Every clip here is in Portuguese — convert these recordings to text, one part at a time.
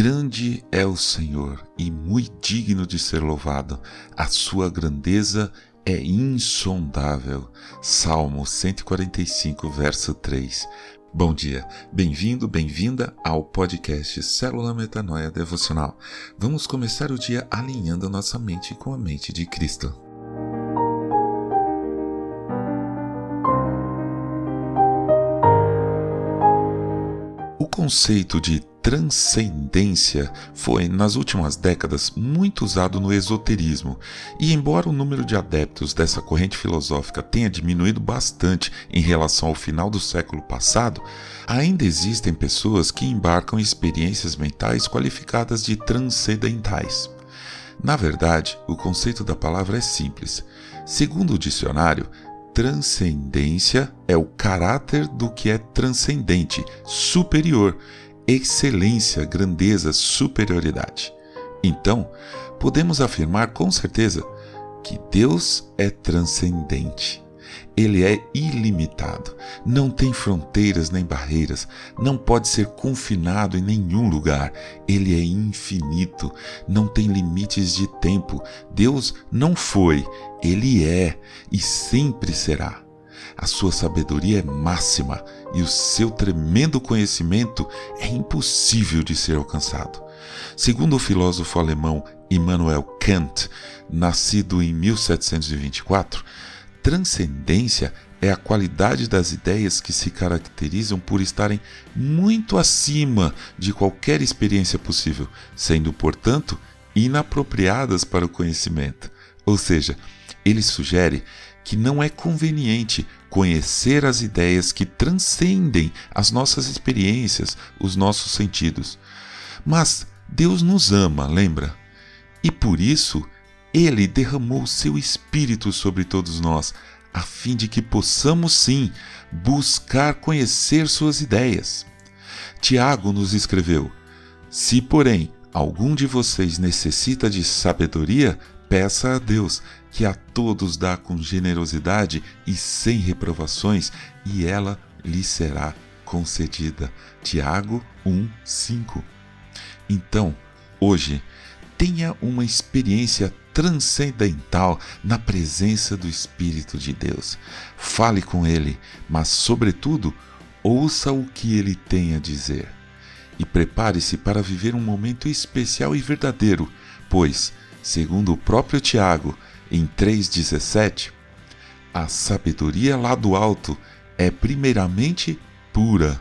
Grande é o Senhor e muito digno de ser louvado, a sua grandeza é insondável. Salmo 145, verso 3. Bom dia, bem-vindo, bem-vinda ao podcast Célula Metanoia Devocional. Vamos começar o dia alinhando nossa mente com a mente de Cristo. O conceito de transcendência foi, nas últimas décadas, muito usado no esoterismo, e embora o número de adeptos dessa corrente filosófica tenha diminuído bastante em relação ao final do século passado, ainda existem pessoas que embarcam em experiências mentais qualificadas de transcendentais. Na verdade, o conceito da palavra é simples. Segundo o dicionário, transcendência é o caráter do que é transcendente, superior excelência, grandeza, superioridade. Então, podemos afirmar com certeza que Deus é transcendente. Ele é ilimitado, não tem fronteiras nem barreiras, não pode ser confinado em nenhum lugar. Ele é infinito, não tem limites de tempo. Deus não foi, ele é e sempre será. A sua sabedoria é máxima e o seu tremendo conhecimento é impossível de ser alcançado. Segundo o filósofo alemão Immanuel Kant, nascido em 1724, transcendência é a qualidade das ideias que se caracterizam por estarem muito acima de qualquer experiência possível, sendo, portanto, inapropriadas para o conhecimento. Ou seja, ele sugere que não é conveniente conhecer as ideias que transcendem as nossas experiências, os nossos sentidos. Mas Deus nos ama, lembra? E por isso ele derramou seu Espírito sobre todos nós, a fim de que possamos sim buscar conhecer suas ideias. Tiago nos escreveu: Se, porém, algum de vocês necessita de sabedoria, Peça a Deus que a todos dá com generosidade e sem reprovações, e ela lhe será concedida. Tiago 1:5. Então, hoje, tenha uma experiência transcendental na presença do Espírito de Deus. Fale com ele, mas sobretudo, ouça o que ele tem a dizer. E prepare-se para viver um momento especial e verdadeiro, pois Segundo o próprio Tiago, em 3,17, a sabedoria lá do alto é primeiramente pura,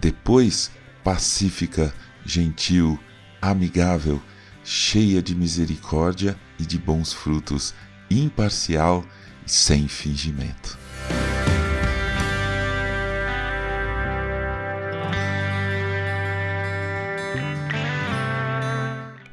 depois pacífica, gentil, amigável, cheia de misericórdia e de bons frutos, imparcial e sem fingimento.